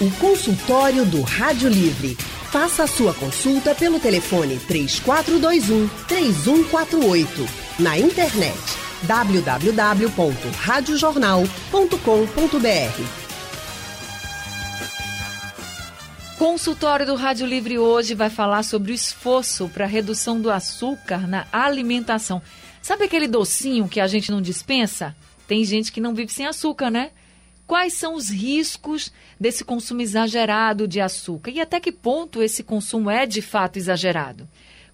O consultório do Rádio Livre. Faça a sua consulta pelo telefone 3421 3148. Na internet www.radiojornal.com.br. Consultório do Rádio Livre hoje vai falar sobre o esforço para redução do açúcar na alimentação. Sabe aquele docinho que a gente não dispensa? Tem gente que não vive sem açúcar, né? Quais são os riscos desse consumo exagerado de açúcar e até que ponto esse consumo é de fato exagerado?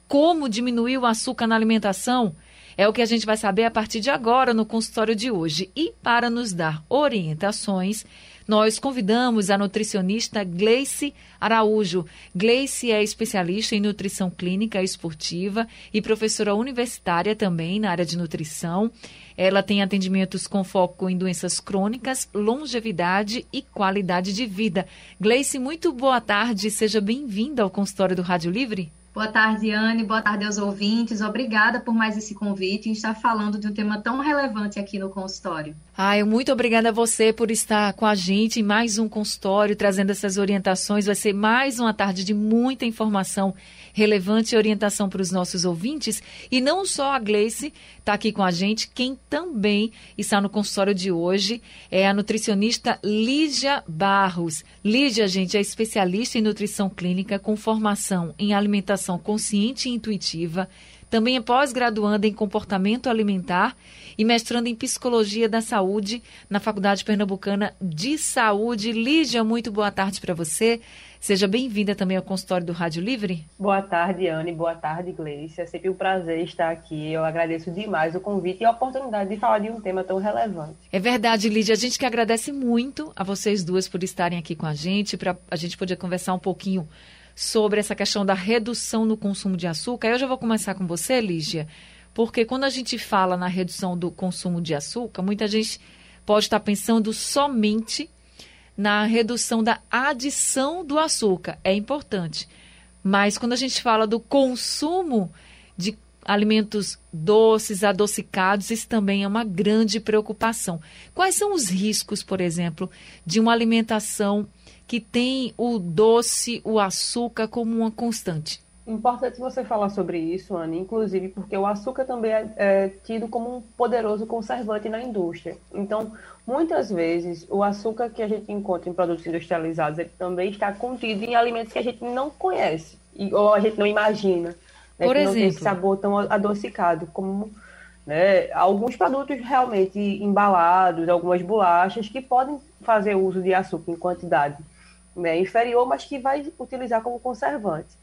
Como diminuir o açúcar na alimentação? É o que a gente vai saber a partir de agora no consultório de hoje. E para nos dar orientações, nós convidamos a nutricionista Gleice Araújo. Gleice é especialista em nutrição clínica esportiva e professora universitária também na área de nutrição. Ela tem atendimentos com foco em doenças crônicas, longevidade e qualidade de vida. Gleice, muito boa tarde. Seja bem-vinda ao consultório do Rádio Livre. Boa tarde, Anne. Boa tarde aos ouvintes. Obrigada por mais esse convite e estar falando de um tema tão relevante aqui no consultório. Ai, muito obrigada a você por estar com a gente em mais um consultório, trazendo essas orientações. Vai ser mais uma tarde de muita informação relevante e orientação para os nossos ouvintes. E não só a Gleice está aqui com a gente, quem também está no consultório de hoje é a nutricionista Lígia Barros. Lígia, gente, é especialista em nutrição clínica com formação em alimentação consciente e intuitiva. Também é pós-graduanda em comportamento alimentar e mestrando em psicologia da saúde na Faculdade Pernambucana de Saúde. Lígia, muito boa tarde para você. Seja bem-vinda também ao consultório do Rádio Livre. Boa tarde, Anne. Boa tarde, Gleice. É sempre um prazer estar aqui. Eu agradeço demais o convite e a oportunidade de falar de um tema tão relevante. É verdade, Lídia. A gente que agradece muito a vocês duas por estarem aqui com a gente, para a gente poder conversar um pouquinho sobre essa questão da redução no consumo de açúcar. Eu já vou começar com você, Lígia, porque quando a gente fala na redução do consumo de açúcar, muita gente pode estar pensando somente na redução da adição do açúcar. É importante. Mas quando a gente fala do consumo de alimentos doces, adocicados, isso também é uma grande preocupação. Quais são os riscos, por exemplo, de uma alimentação que tem o doce, o açúcar como uma constante? Importante você falar sobre isso, Anne, inclusive porque o açúcar também é, é, tido como um poderoso conservante na indústria. Então, muitas vezes, o açúcar que a gente encontra em produtos industrializados ele também está contido em alimentos que a gente não conhece ou a gente não imagina. Né, Por que exemplo? não tem esse sabor tão adocicado, como né, alguns produtos realmente embalados, algumas bolachas que podem fazer uso de açúcar em quantidade né, inferior, mas que vai utilizar como conservante.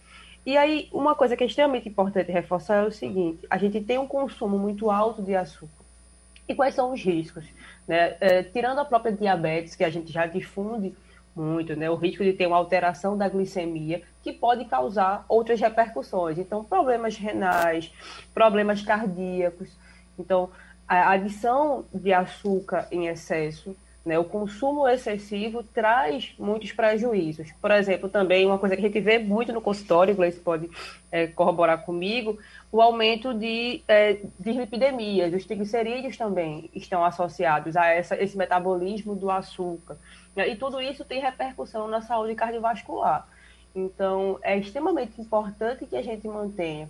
E aí, uma coisa que é extremamente importante reforçar é o seguinte: a gente tem um consumo muito alto de açúcar. E quais são os riscos? Né? É, tirando a própria diabetes, que a gente já difunde muito, né? o risco de ter uma alteração da glicemia, que pode causar outras repercussões. Então, problemas renais, problemas cardíacos. Então, a adição de açúcar em excesso né? O consumo excessivo traz muitos prejuízos. Por exemplo, também uma coisa que a gente vê muito no consultório, o Gleice pode é, corroborar comigo, o aumento de é, dislipidemias. Os triglicerídeos também estão associados a essa, esse metabolismo do açúcar. Né? E tudo isso tem repercussão na saúde cardiovascular. Então, é extremamente importante que a gente mantenha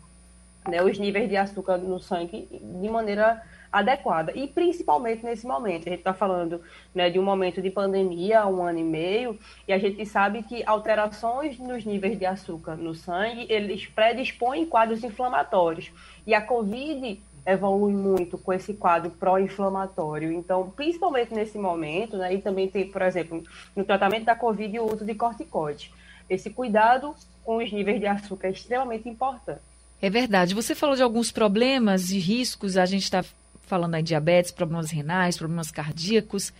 né, os níveis de açúcar no sangue de maneira adequada. E principalmente nesse momento. A gente está falando né, de um momento de pandemia, um ano e meio, e a gente sabe que alterações nos níveis de açúcar no sangue, eles predispõem quadros inflamatórios. E a Covid evolui muito com esse quadro pró-inflamatório. Então, principalmente nesse momento, né, e também tem, por exemplo, no tratamento da Covid, o uso de corticoides. Esse cuidado com os níveis de açúcar é extremamente importante. É verdade. Você falou de alguns problemas e riscos, a gente está falando aí diabetes, problemas renais, problemas cardíacos.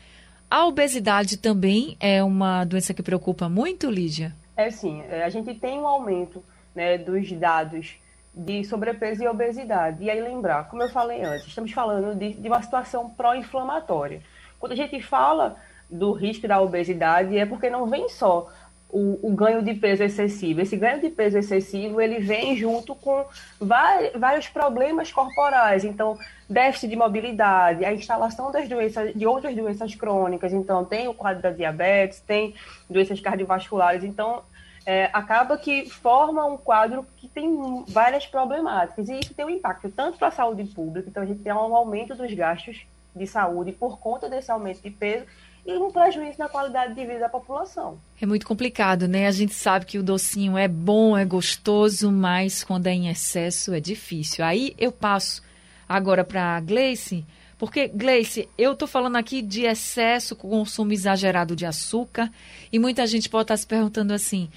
A obesidade também é uma doença que preocupa muito, Lídia? É sim. A gente tem um aumento né, dos dados de sobrepeso e obesidade. E aí lembrar, como eu falei antes, estamos falando de, de uma situação pró-inflamatória. Quando a gente fala do risco da obesidade, é porque não vem só o, o, ganho de peso excessivo. Esse ganho de peso excessivo ele vem junto com vários problemas corporais, então déficit de mobilidade, a instalação das doenças, de outras doenças crônicas, então tem o quadro da diabetes, tem doenças cardiovasculares, então é, acaba que forma um quadro que tem várias problemáticas. E isso tem um impacto tanto para a saúde pública, então a gente tem um aumento dos gastos de saúde por conta desse aumento de peso e um prejuízo na qualidade de vida da população. É muito complicado, né? A gente sabe que o docinho é bom, é gostoso, mas quando é em excesso é difícil. Aí eu passo agora para a Gleice, porque, Gleice, eu estou falando aqui de excesso, consumo exagerado de açúcar, e muita gente pode estar tá se perguntando assim: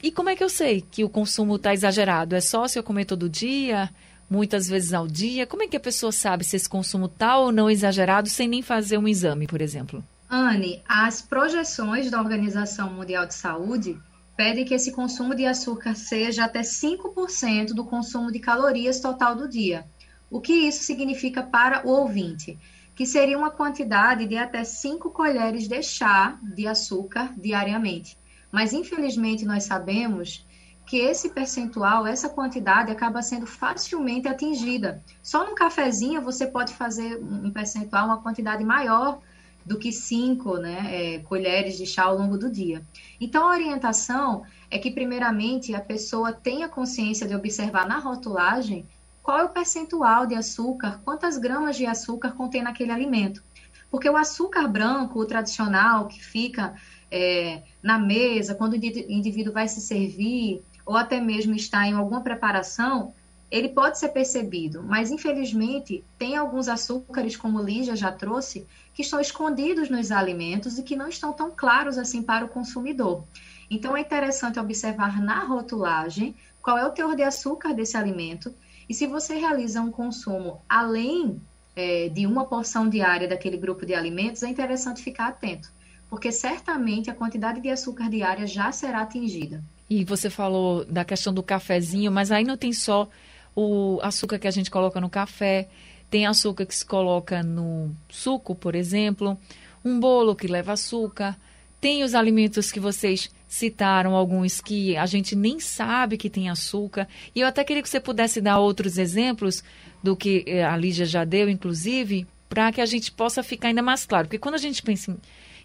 e como é que eu sei que o consumo está exagerado? É só se eu comer todo dia? muitas vezes ao dia? Como é que a pessoa sabe se esse consumo está ou não exagerado sem nem fazer um exame, por exemplo? Anne, as projeções da Organização Mundial de Saúde pedem que esse consumo de açúcar seja até 5% do consumo de calorias total do dia. O que isso significa para o ouvinte? Que seria uma quantidade de até 5 colheres de chá de açúcar diariamente. Mas, infelizmente, nós sabemos que esse percentual, essa quantidade acaba sendo facilmente atingida. Só no cafezinho você pode fazer um percentual, uma quantidade maior do que cinco né, é, colheres de chá ao longo do dia. Então, a orientação é que, primeiramente, a pessoa tenha consciência de observar na rotulagem qual é o percentual de açúcar, quantas gramas de açúcar contém naquele alimento. Porque o açúcar branco, o tradicional, que fica é, na mesa, quando o indivíduo vai se servir, ou até mesmo está em alguma preparação, ele pode ser percebido, mas infelizmente tem alguns açúcares, como Lígia já trouxe, que estão escondidos nos alimentos e que não estão tão claros assim para o consumidor. Então é interessante observar na rotulagem qual é o teor de açúcar desse alimento e se você realiza um consumo além é, de uma porção diária daquele grupo de alimentos, é interessante ficar atento, porque certamente a quantidade de açúcar diária já será atingida. E você falou da questão do cafezinho, mas aí não tem só o açúcar que a gente coloca no café, tem açúcar que se coloca no suco, por exemplo, um bolo que leva açúcar, tem os alimentos que vocês citaram, alguns que a gente nem sabe que tem açúcar. E eu até queria que você pudesse dar outros exemplos do que eh, a Lígia já deu, inclusive, para que a gente possa ficar ainda mais claro. Porque quando a gente pensa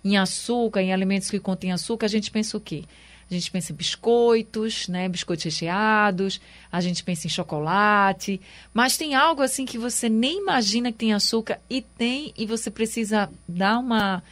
em, em açúcar, em alimentos que contêm açúcar, a gente pensa o quê? A gente pensa em biscoitos, né? Biscoitos recheados, a gente pensa em chocolate, mas tem algo assim que você nem imagina que tem açúcar e tem e você precisa dar uma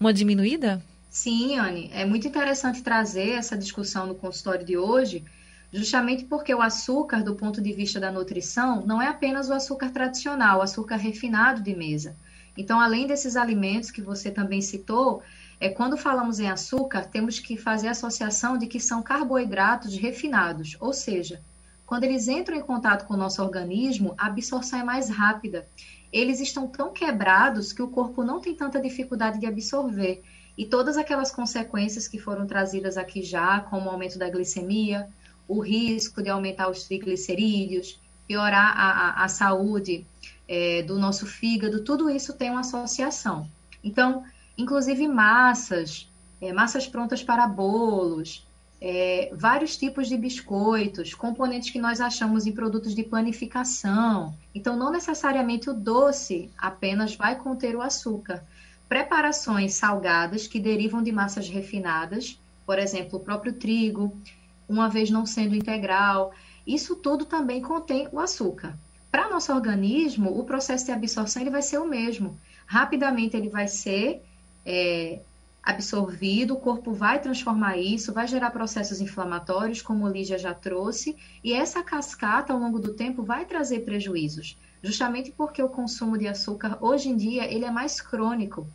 uma diminuída? Sim, Anne, é muito interessante trazer essa discussão no consultório de hoje, justamente porque o açúcar, do ponto de vista da nutrição, não é apenas o açúcar tradicional, o açúcar refinado de mesa. Então, além desses alimentos que você também citou, é, quando falamos em açúcar, temos que fazer associação de que são carboidratos refinados, ou seja, quando eles entram em contato com o nosso organismo, a absorção é mais rápida. Eles estão tão quebrados que o corpo não tem tanta dificuldade de absorver. E todas aquelas consequências que foram trazidas aqui já, como o aumento da glicemia, o risco de aumentar os triglicerídeos, piorar a, a, a saúde é, do nosso fígado, tudo isso tem uma associação. Então, inclusive massas, é, massas prontas para bolos, é, vários tipos de biscoitos, componentes que nós achamos em produtos de panificação. Então, não necessariamente o doce apenas vai conter o açúcar. Preparações salgadas que derivam de massas refinadas, por exemplo, o próprio trigo, uma vez não sendo integral, isso tudo também contém o açúcar. Para nosso organismo, o processo de absorção ele vai ser o mesmo. Rapidamente ele vai ser é, absorvido, o corpo vai transformar isso, vai gerar processos inflamatórios, como o Lígia já trouxe, e essa cascata, ao longo do tempo, vai trazer prejuízos, justamente porque o consumo de açúcar, hoje em dia, ele é mais crônico,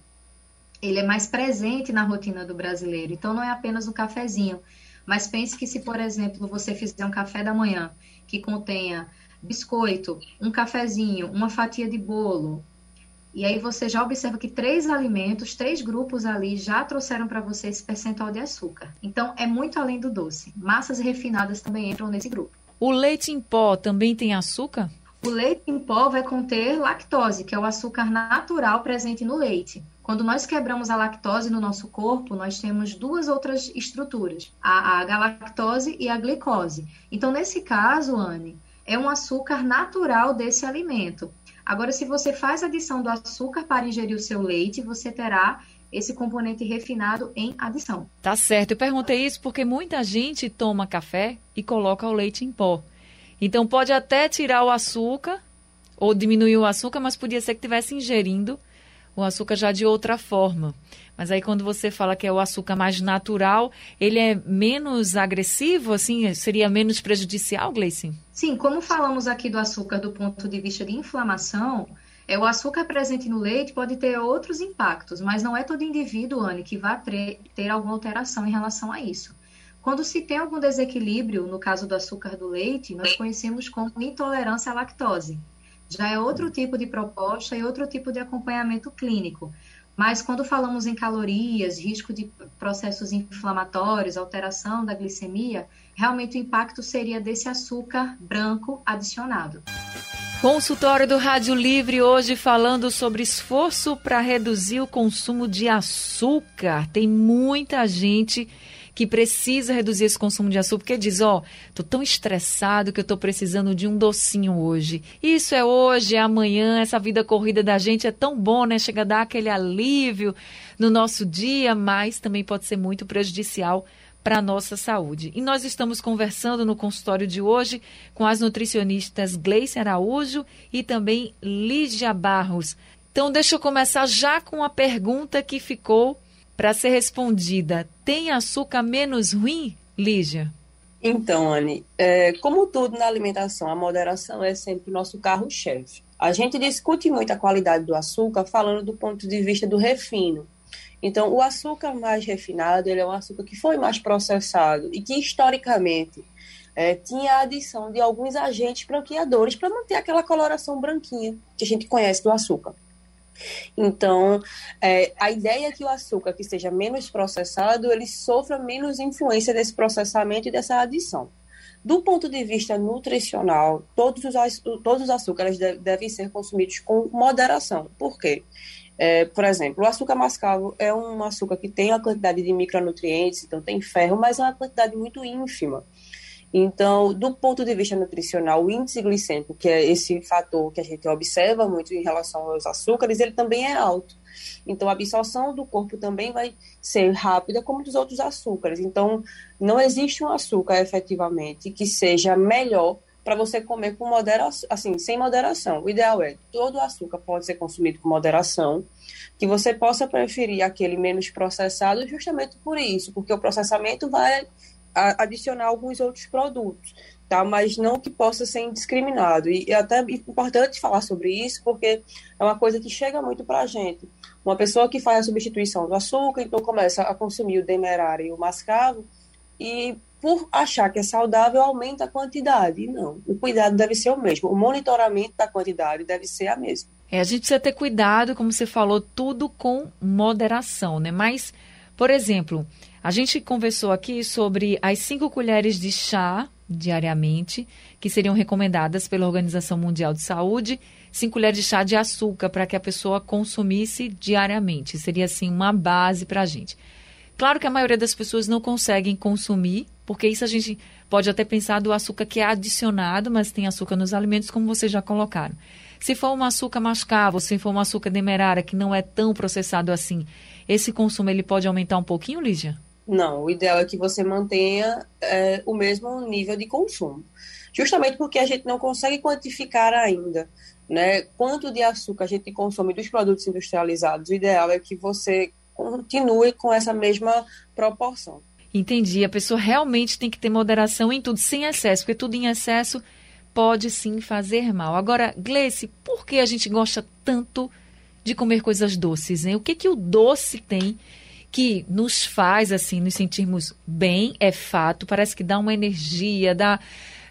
ele é mais presente na rotina do brasileiro, então não é apenas o cafezinho, mas pense que se, por exemplo, você fizer um café da manhã que contenha biscoito, um cafezinho, uma fatia de bolo, e aí você já observa que três alimentos, três grupos ali já trouxeram para você esse percentual de açúcar. Então é muito além do doce. Massas refinadas também entram nesse grupo. O leite em pó também tem açúcar? O leite em pó vai conter lactose, que é o açúcar natural presente no leite. Quando nós quebramos a lactose no nosso corpo, nós temos duas outras estruturas, a, a galactose e a glicose. Então, nesse caso, Anne, é um açúcar natural desse alimento. Agora, se você faz adição do açúcar para ingerir o seu leite, você terá esse componente refinado em adição. Tá certo. Eu perguntei isso porque muita gente toma café e coloca o leite em pó. Então pode até tirar o açúcar ou diminuir o açúcar, mas podia ser que estivesse ingerindo o açúcar já de outra forma. Mas aí quando você fala que é o açúcar mais natural, ele é menos agressivo, assim, seria menos prejudicial, Gleice? Sim, como falamos aqui do açúcar do ponto de vista de inflamação, é, o açúcar presente no leite pode ter outros impactos, mas não é todo indivíduo, Anne, que vai ter, alguma alteração em relação a isso. Quando se tem algum desequilíbrio, no caso do açúcar do leite, nós conhecemos como intolerância à lactose. Já é outro tipo de proposta e outro tipo de acompanhamento clínico. Mas quando falamos em calorias, risco de processos inflamatórios, alteração da glicemia, realmente o impacto seria desse açúcar branco adicionado. Consultório do Rádio Livre hoje falando sobre esforço para reduzir o consumo de açúcar. Tem muita gente que precisa reduzir esse consumo de açúcar, porque diz, ó, oh, tô tão estressado que eu tô precisando de um docinho hoje. Isso é hoje, é amanhã, essa vida corrida da gente é tão bom, né? Chega a dar aquele alívio no nosso dia, mas também pode ser muito prejudicial para a nossa saúde. E nós estamos conversando no consultório de hoje com as nutricionistas Gleice Araújo e também Lígia Barros. Então, deixa eu começar já com a pergunta que ficou para ser respondida: tem açúcar menos ruim, Lígia? Então, Anne, é, como tudo na alimentação, a moderação é sempre o nosso carro-chefe. A gente discute muito a qualidade do açúcar falando do ponto de vista do refino. Então, o açúcar mais refinado ele é um açúcar que foi mais processado e que, historicamente, é, tinha a adição de alguns agentes branqueadores para manter aquela coloração branquinha que a gente conhece do açúcar. Então, é, a ideia é que o açúcar que seja menos processado, ele sofra menos influência desse processamento e dessa adição. Do ponto de vista nutricional, todos os, todos os açúcares devem ser consumidos com moderação. Por quê? É, por exemplo, o açúcar mascavo é um açúcar que tem uma quantidade de micronutrientes, então tem ferro, mas é uma quantidade muito ínfima. Então, do ponto de vista nutricional, o índice glicêmico, que é esse fator que a gente observa muito em relação aos açúcares, ele também é alto. Então, a absorção do corpo também vai ser rápida, como dos outros açúcares. Então, não existe um açúcar efetivamente que seja melhor para você comer com moderação, assim, sem moderação. O ideal é todo açúcar pode ser consumido com moderação, que você possa preferir aquele menos processado justamente por isso, porque o processamento vai adicionar alguns outros produtos, tá? Mas não que possa ser indiscriminado. E é até importante falar sobre isso, porque é uma coisa que chega muito para a gente. Uma pessoa que faz a substituição do açúcar, então começa a consumir o demerara e o mascavo, e por achar que é saudável, aumenta a quantidade. E não, o cuidado deve ser o mesmo. O monitoramento da quantidade deve ser a mesma. É, a gente precisa ter cuidado, como você falou, tudo com moderação, né? Mas, por exemplo, a gente conversou aqui sobre as cinco colheres de chá diariamente, que seriam recomendadas pela Organização Mundial de Saúde, cinco colheres de chá de açúcar para que a pessoa consumisse diariamente. Seria assim uma base para a gente. Claro que a maioria das pessoas não conseguem consumir, porque isso a gente pode até pensar do açúcar que é adicionado, mas tem açúcar nos alimentos, como vocês já colocaram. Se for um açúcar mascavo, se for um açúcar demerara, que não é tão processado assim, esse consumo ele pode aumentar um pouquinho, Lígia? Não, o ideal é que você mantenha é, o mesmo nível de consumo. Justamente porque a gente não consegue quantificar ainda né, quanto de açúcar a gente consome dos produtos industrializados. O ideal é que você continue com essa mesma proporção. Entendi. A pessoa realmente tem que ter moderação em tudo, sem excesso, porque tudo em excesso pode sim fazer mal. Agora, Gleice, por que a gente gosta tanto de comer coisas doces? Hein? O que, que o doce tem que nos faz, assim, nos sentirmos bem, é fato. Parece que dá uma energia, dá,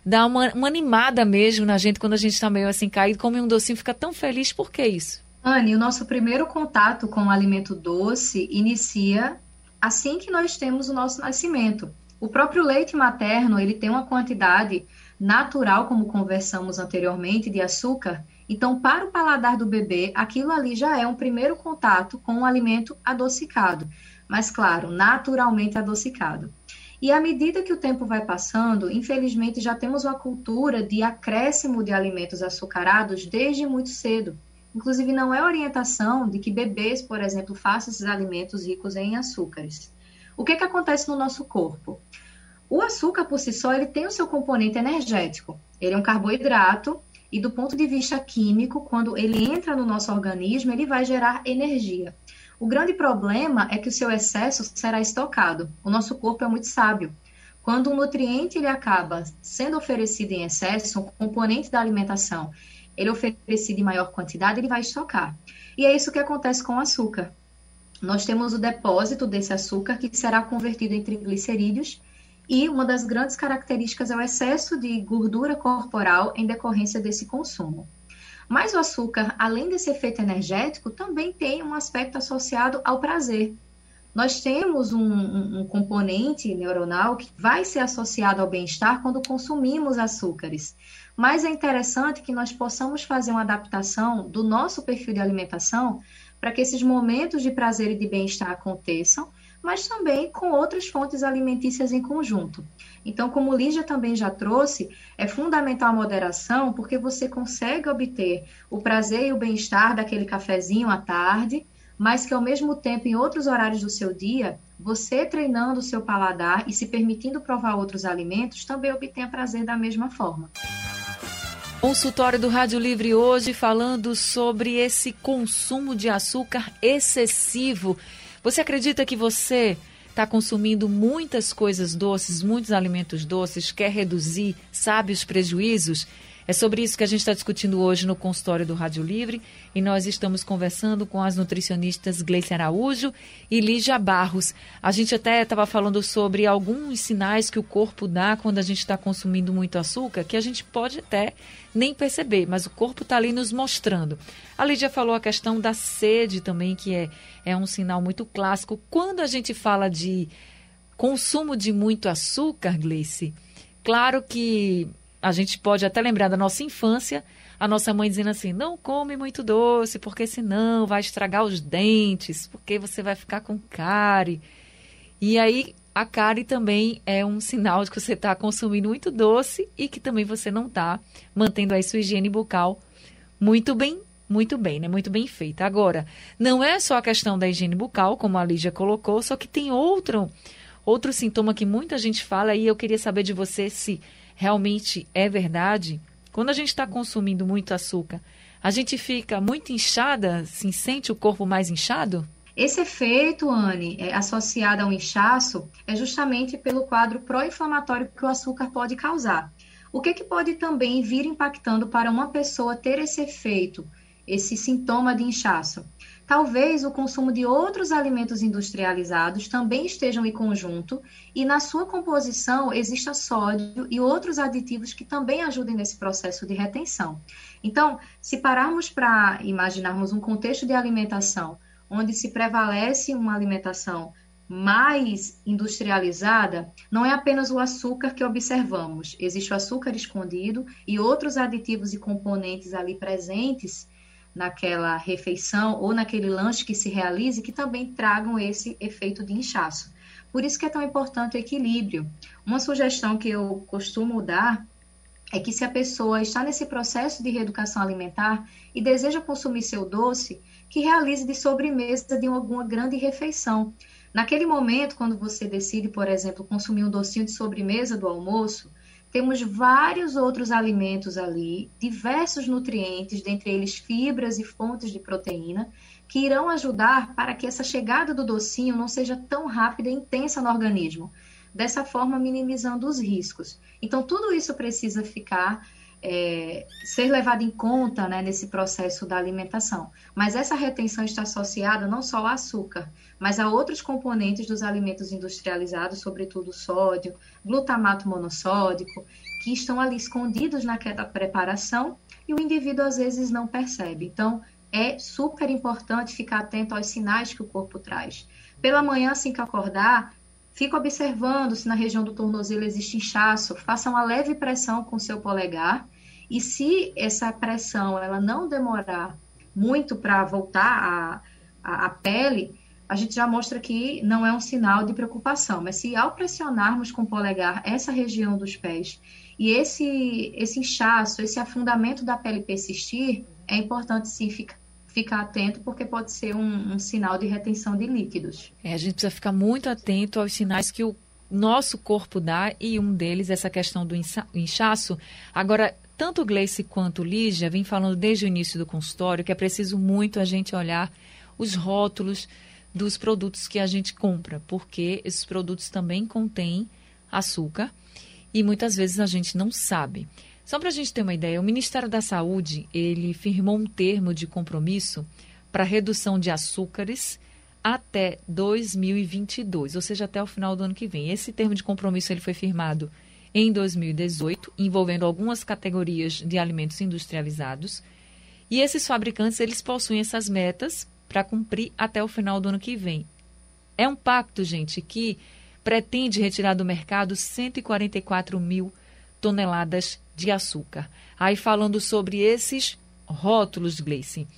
dá uma, uma animada mesmo na gente quando a gente está meio assim caído, come um docinho, fica tão feliz. Por que isso? Anne, o nosso primeiro contato com o alimento doce inicia assim que nós temos o nosso nascimento. O próprio leite materno, ele tem uma quantidade natural, como conversamos anteriormente, de açúcar Então, para o paladar do bebê, aquilo ali já é um primeiro contato com um alimento adocicado, mas claro, naturalmente adocicado. E à medida que o tempo vai passando, infelizmente já temos uma cultura de acréscimo de alimentos açucarados desde muito cedo. Inclusive, não é orientação de que bebês, por exemplo, façam esses alimentos ricos em açúcares. O que, que acontece no nosso corpo? O açúcar, por si só, ele tem o seu componente energético. Ele é um carboidrato e, do ponto de vista químico, quando ele entra no nosso organismo, ele vai gerar energia. O grande problema é que o seu excesso será estocado. O nosso corpo é muito sábio. Quando um nutriente ele acaba sendo oferecido em excesso, um componente da alimentação, ele é oferecido em maior quantidade, ele vai estocar. E é isso que acontece com o açúcar. Nós temos o depósito desse açúcar que será convertido em triglicerídeos e uma das grandes características é o excesso de gordura corporal em decorrência desse consumo. Mas o açúcar, além desse efeito energético, também tem um aspecto associado ao prazer. Nós temos um, um, um componente neuronal que vai ser associado ao bem-estar quando consumimos açúcares. Mas é interessante que nós possamos fazer uma adaptação do nosso perfil de alimentação para que esses momentos de prazer e de bem-estar aconteçam, mas também com outras fontes alimentícias em conjunto. Então, como Lígia também já trouxe, é fundamental a moderação, porque você consegue obter o prazer e o bem-estar daquele cafezinho à tarde, mas que ao mesmo tempo, em outros horários do seu dia, você treinando o seu paladar e se permitindo provar outros alimentos, também obtenha prazer da mesma forma. Consultório do Rádio Livre hoje falando sobre esse consumo de açúcar excessivo. Você acredita que você está consumindo muitas coisas doces, muitos alimentos doces, quer reduzir, sabe os prejuízos? É sobre isso que a gente está discutindo hoje no consultório do Rádio Livre e nós estamos conversando com as nutricionistas Gleice Araújo e Lígia Barros. A gente até estava falando sobre alguns sinais que o corpo dá quando a gente está consumindo muito açúcar, que a gente pode até nem perceber, mas o corpo está ali nos mostrando. A Lídia falou a questão da sede também, que é, é um sinal muito clássico. Quando a gente fala de consumo de muito açúcar, Gleice, claro que a gente pode até lembrar da nossa infância, a nossa mãe dizendo assim: não come muito doce, porque senão vai estragar os dentes, porque você vai ficar com cárie. E aí, a cárie também é um sinal de que você está consumindo muito doce e que também você não está mantendo aí sua higiene bucal muito bem, muito bem, né? Muito bem feita. Agora, não é só a questão da higiene bucal, como a Lígia colocou, só que tem outro, outro sintoma que muita gente fala e eu queria saber de você se realmente é verdade, quando a gente está consumindo muito açúcar, a gente fica muito inchada, se sente o corpo mais inchado? Esse efeito, Anne, é, associado ao inchaço, é justamente pelo quadro pró-inflamatório que o açúcar pode causar. O que, que pode também vir impactando para uma pessoa ter esse efeito, esse sintoma de inchaço? Talvez o consumo de outros alimentos industrializados também estejam em conjunto e na sua composição exista sódio e outros aditivos que também ajudem nesse processo de retenção. Então, se pararmos para imaginarmos um contexto de alimentação onde se prevalece uma alimentação mais industrializada, não é apenas o açúcar que observamos, existe o açúcar escondido e outros aditivos e componentes ali presentes naquela refeição ou naquele lanche que se realize que também tragam esse efeito de inchaço. Por isso que é tão importante o equilíbrio. Uma sugestão que eu costumo dar é que se a pessoa está nesse processo de reeducação alimentar e deseja consumir seu doce, que realize de sobremesa de alguma grande refeição. Naquele momento, quando você decide, por exemplo, consumir um docinho de sobremesa do almoço, temos vários outros alimentos ali, diversos nutrientes, dentre eles fibras e fontes de proteína, que irão ajudar para que essa chegada do docinho não seja tão rápida e intensa no organismo. Dessa forma, minimizando os riscos. Então, tudo isso precisa ficar é, ser levado em conta né, nesse processo da alimentação. Mas essa retenção está associada não só ao açúcar, mas a outros componentes dos alimentos industrializados, sobretudo sódio, glutamato monossódico, que estão ali escondidos naquela preparação e o indivíduo às vezes não percebe. Então, é super importante ficar atento aos sinais que o corpo traz. Pela manhã, assim que acordar, fica observando se na região do tornozelo existe inchaço, faça uma leve pressão com seu polegar E se essa pressão ela não demorar muito para voltar à, à pele, a gente já mostra que não é um sinal de preocupação. Mas se ao pressionarmos com o polegar essa região dos pés e esse, esse inchaço, esse afundamento da pele persistir, é importante sim ficar ficar atento porque pode ser um, um, sinal de retenção de líquidos. É, a gente precisa ficar muito atento aos sinais que o nosso corpo dá e um deles é essa questão do inchaço. Agora, tanto Gleice quanto Lígia vem falando desde o início do consultório que é preciso muito a gente olhar os rótulos dos produtos que a gente compra, porque esses produtos também contêm açúcar e muitas vezes a gente não sabe. Só para a gente ter uma ideia, o Ministério da Saúde ele firmou um termo de compromisso para redução de açúcares até 2022, ou seja, até o final do ano que vem. Esse termo de compromisso ele foi firmado em 2018, envolvendo algumas categorias de alimentos industrializados. E esses fabricantes eles possuem essas metas para cumprir até o final do ano que vem. É um pacto, gente, que pretende retirar do mercado 144 mil toneladas de açúcar. Aí falando sobre esses rótulos, Gleice.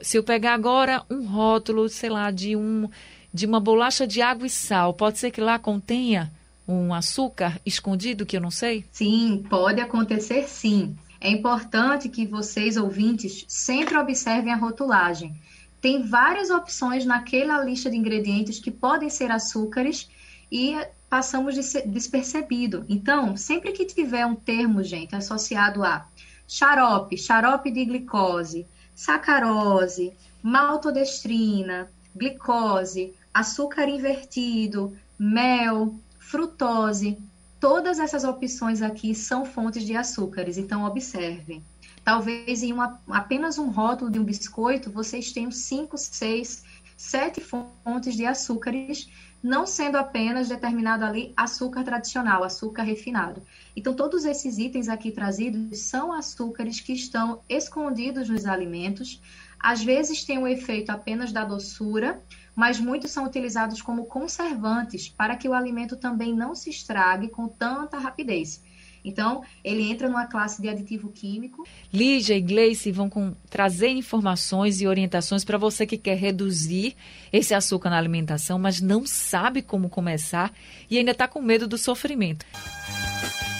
Se eu pegar agora um rótulo, sei lá, de um de uma bolacha de água e sal, pode ser que lá contenha um açúcar escondido que eu não sei? Sim, pode acontecer sim. É importante que vocês, ouvintes, sempre observem a rotulagem tem várias opções naquela lista de ingredientes que podem ser açúcares e passamos despercebido. Então, sempre que tiver um termo, gente, associado a xarope, xarope de glicose, sacarose, maltodestrina, glicose, açúcar invertido, mel, frutose, todas essas opções aqui são fontes de açúcares, então observem. Talvez em uma, apenas um rótulo de um biscoito vocês tenham cinco, seis, sete fontes de açúcares, não sendo apenas determinado ali açúcar tradicional, açúcar refinado. Então, todos esses itens aqui trazidos são açúcares que estão escondidos nos alimentos. Às vezes tem o efeito apenas da doçura, mas muitos são utilizados como conservantes para que o alimento também não se estrague com tanta rapidez. Então, ele entra numa classe de aditivo químico. Lígia e Gleice vão com, trazer informações e orientações para você que quer reduzir esse açúcar na alimentação, mas não sabe como começar e ainda está com medo do sofrimento.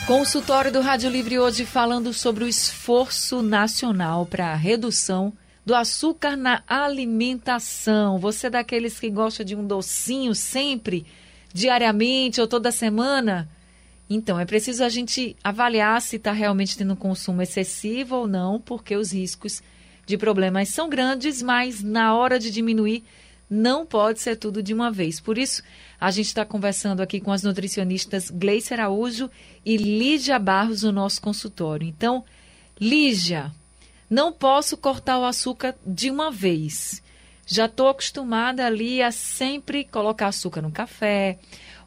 Consultório do Rádio Livre hoje falando sobre o esforço nacional para a redução do açúcar na alimentação. Você é daqueles que gosta de um docinho sempre, diariamente ou toda semana? Então, é preciso a gente avaliar se está realmente tendo um consumo excessivo ou não, porque os riscos de problemas são grandes, mas na hora de diminuir, não pode ser tudo de uma vez. Por isso, a gente está conversando aqui com as nutricionistas Gleice Araújo e Lígia Barros no nosso consultório. Então, Lígia, não posso cortar o açúcar de uma vez. Já estou acostumada ali a sempre colocar açúcar no café,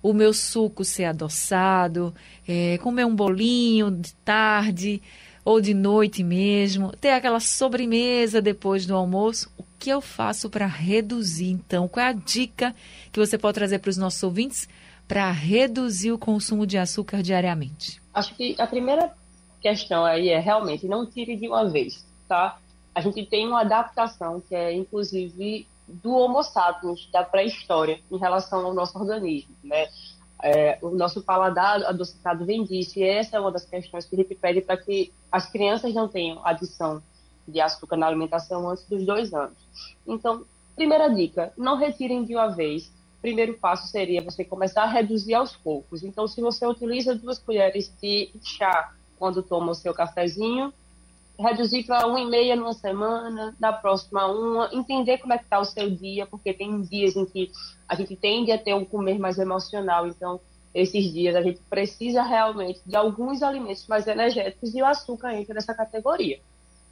o meu suco ser adoçado, é, comer um bolinho de tarde ou de noite mesmo, ter aquela sobremesa depois do almoço. O que eu faço para reduzir, então? Qual é a dica que você pode trazer para os nossos ouvintes para reduzir o consumo de açúcar diariamente? Acho que a primeira questão aí é realmente não tire de uma vez, tá? A gente tem uma adaptação que é, inclusive, do Homo sapiens, da pré-história, em relação ao nosso organismo, né? É, o nosso paladar adocicado vem disso, e essa é uma das questões que a gente pede para que as crianças não tenham adição de açúcar na alimentação antes dos dois anos. Então, primeira dica, não retirem de uma vez. Primeiro passo seria você começar a reduzir aos poucos. Então, se você utiliza duas colheres de chá quando toma o seu cafezinho, reduzir para uma e meia numa semana, da próxima uma, entender como é que está o seu dia, porque tem dias em que a gente tende a ter um comer mais emocional, então esses dias a gente precisa realmente de alguns alimentos mais energéticos e o açúcar entra nessa categoria,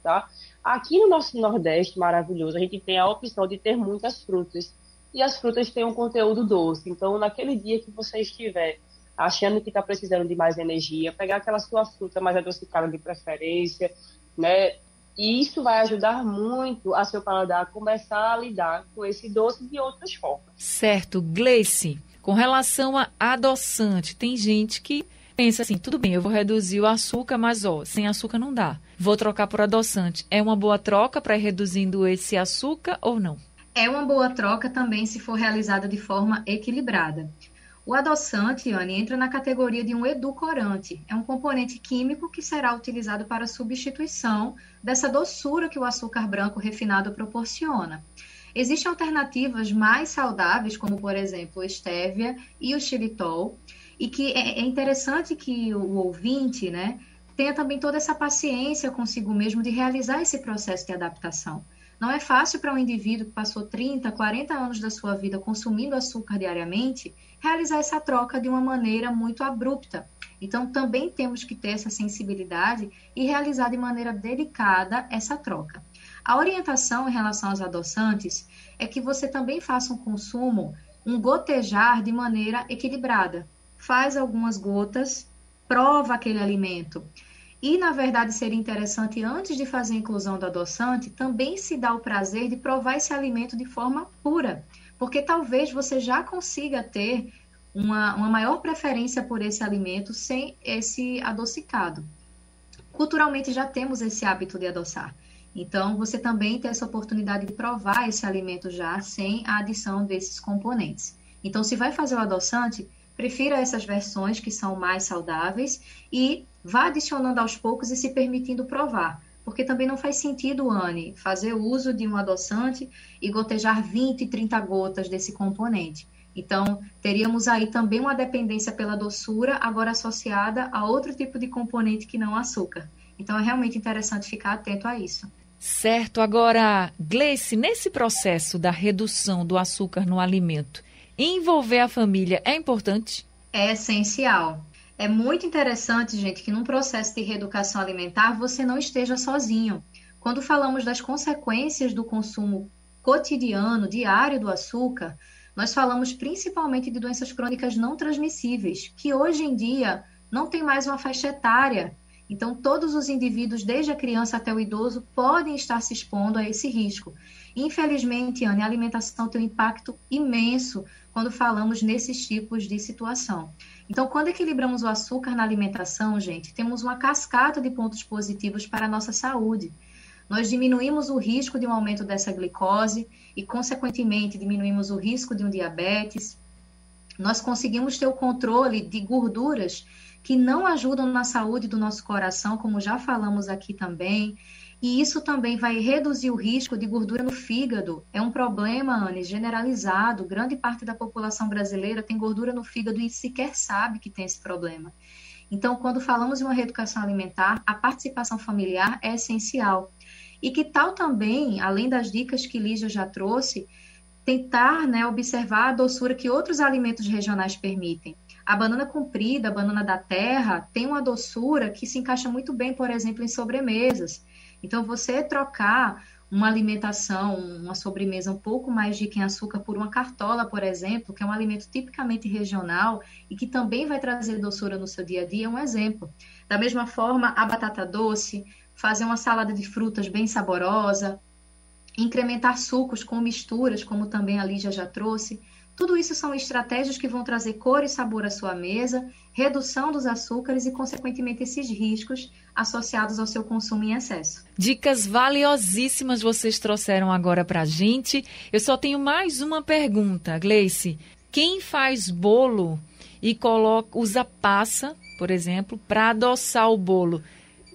tá? Aqui no nosso Nordeste maravilhoso, a gente tem a opção de ter muitas frutas, e as frutas têm um conteúdo doce, então naquele dia que você estiver achando que está precisando de mais energia, pegar aquela sua fruta mais adocicada de preferência, né? E isso vai ajudar muito a seu paladar a começar a lidar com esse doce de outras formas. Certo. Gleice, com relação a adoçante, tem gente que pensa assim, tudo bem, eu vou reduzir o açúcar, mas ó, sem açúcar não dá. Vou trocar por adoçante. É uma boa troca para ir reduzindo esse açúcar ou não? É uma boa troca também se for realizada de forma equilibrada. O adoçante, Anne, entra na categoria de um edulcorante. É um componente químico que será utilizado para substituição dessa doçura que o açúcar branco refinado proporciona. Existem alternativas mais saudáveis, como por exemplo o estévia e o xilitol, e que é, é interessante que o ouvinte, né, tenha também toda essa paciência consigo mesmo de realizar esse processo de adaptação. Não é fácil para um indivíduo que passou 30, 40 anos da sua vida consumindo açúcar diariamente realizar essa troca de uma maneira muito abrupta. Então, também temos que ter essa sensibilidade e realizar de maneira delicada essa troca. A orientação em relação aos adoçantes é que você também faça um consumo, um gotejar de maneira equilibrada. Faz algumas gotas, prova aquele alimento. E, na verdade, seria interessante, antes de fazer a inclusão do adoçante, também se dar o prazer de provar esse alimento de forma pura, porque talvez você já consiga ter uma, uma maior preferência por esse alimento sem esse adocicado. Culturalmente já temos esse hábito de adoçar. Então, você também tem essa oportunidade de provar esse alimento já sem a adição desses componentes. Então, se vai fazer o adoçante, prefira essas versões que são mais saudáveis e vá adicionando aos poucos e se permitindo provar. Porque também não faz sentido, Anne, fazer uso de um adoçante e gotejar 20, 30 gotas desse componente. Então, teríamos aí também uma dependência pela doçura, agora associada a outro tipo de componente que não açúcar. Então, é realmente interessante ficar atento a isso. Certo. Agora, Gleice, nesse processo da redução do açúcar no alimento, envolver a família é importante? É essencial. É muito interessante, gente, que num processo de reeducação alimentar você não esteja sozinho. Quando falamos das consequências do consumo cotidiano, diário do açúcar, nós falamos principalmente de doenças crônicas não transmissíveis, que hoje em dia não tem mais uma faixa etária. Então, todos os indivíduos, desde a criança até o idoso, podem estar se expondo a esse risco. Infelizmente, Anne, a alimentação tem um impacto imenso quando falamos nesses tipos de situação. Então, quando equilibramos o açúcar na alimentação, gente, temos uma cascata de pontos positivos para a nossa saúde. Nós diminuímos o risco de um aumento dessa glicose e, consequentemente, diminuímos o risco de um diabetes. Nós conseguimos ter o controle de gorduras que não ajudam na saúde do nosso coração, como já falamos aqui também. E isso também vai reduzir o risco de gordura no fígado. É um problema, Anne, generalizado. Grande parte da população brasileira tem gordura no fígado e sequer sabe que tem esse problema. Então, quando falamos de uma reeducação alimentar, a participação familiar é essencial. E que tal também, além das dicas que Lígia já trouxe, tentar né, observar a doçura que outros alimentos regionais permitem. A banana comprida, a banana da terra, tem uma doçura que se encaixa muito bem, por exemplo, em sobremesas. Então, você trocar uma alimentação, uma sobremesa um pouco mais rica em açúcar por uma cartola, por exemplo, que é um alimento tipicamente regional e que também vai trazer doçura no seu dia a dia, é um exemplo. Da mesma forma, a batata doce, fazer uma salada de frutas bem saborosa, incrementar sucos com misturas, como também a Lígia já trouxe. Tudo isso são estratégias que vão trazer cor e sabor à sua mesa, redução dos açúcares e, consequentemente, esses riscos associados ao seu consumo em excesso. Dicas valiosíssimas vocês trouxeram agora para a gente. Eu só tenho mais uma pergunta, Gleice. Quem faz bolo e coloca, usa passa, por exemplo, para adoçar o bolo,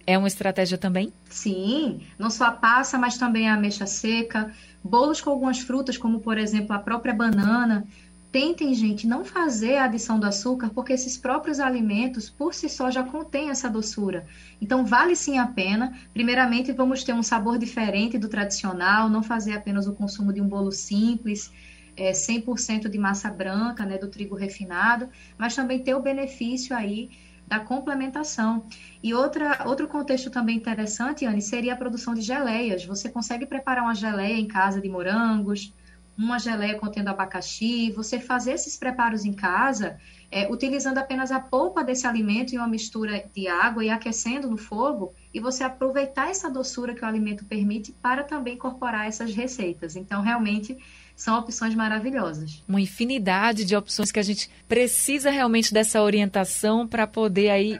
é uma estratégia também? Sim, não só a passa, mas também a ameixa seca, bolos com algumas frutas, como por exemplo a própria banana, Tentem, gente, não fazer a adição do açúcar, porque esses próprios alimentos, por si só, já contêm essa doçura. Então, vale sim a pena. Primeiramente, vamos ter um sabor diferente do tradicional, não fazer apenas o consumo de um bolo simples, é, 100% de massa branca, né, do trigo refinado, mas também ter o benefício aí da complementação. E outra, outro contexto também interessante, Anne, seria a produção de geleias. Você consegue preparar uma geleia em casa de morangos, uma geleia contendo abacaxi, você fazer esses preparos em casa, é, utilizando apenas a polpa desse alimento em uma mistura de água e aquecendo no fogo, e você aproveitar essa doçura que o alimento permite para também incorporar essas receitas. Então, realmente, são opções maravilhosas. Uma infinidade de opções que a gente precisa realmente dessa orientação para poder aí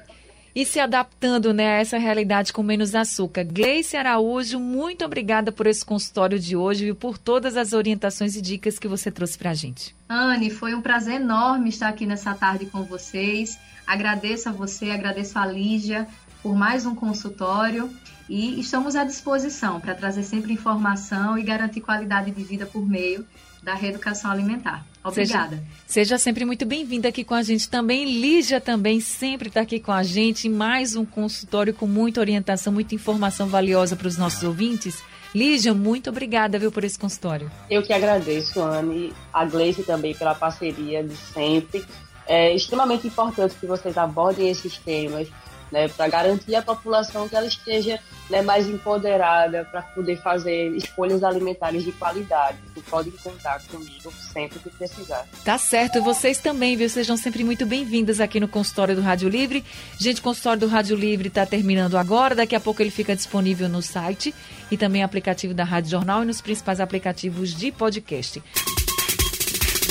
ir se adaptando né, a essa realidade com menos açúcar. Gleice Araújo, muito obrigada por esse consultório de hoje e por todas as orientações e dicas que você trouxe para a gente. Anne, foi um prazer enorme estar aqui nessa tarde com vocês. Agradeço a você, agradeço a Lígia por mais um consultório e estamos à disposição para trazer sempre informação e garantir qualidade de vida por meio da reeducação alimentar. Obrigada. Seja, seja sempre muito bem-vinda aqui com a gente também. Lígia também sempre está aqui com a gente em mais um consultório com muita orientação, muita informação valiosa para os nossos ouvintes. Lígia, muito obrigada, viu, por esse consultório. Eu que agradeço, Anne, a Gleice também pela parceria de sempre. É extremamente importante que vocês abordem esses temas né, para garantir à população que ela esteja né, mais empoderada para poder fazer escolhas alimentares de qualidade. Você pode contar comigo sempre que precisar. Tá certo, vocês também, viu? Sejam sempre muito bem-vindas aqui no consultório do Rádio Livre. Gente, o consultório do Rádio Livre está terminando agora, daqui a pouco ele fica disponível no site e também aplicativo da Rádio Jornal e nos principais aplicativos de podcast.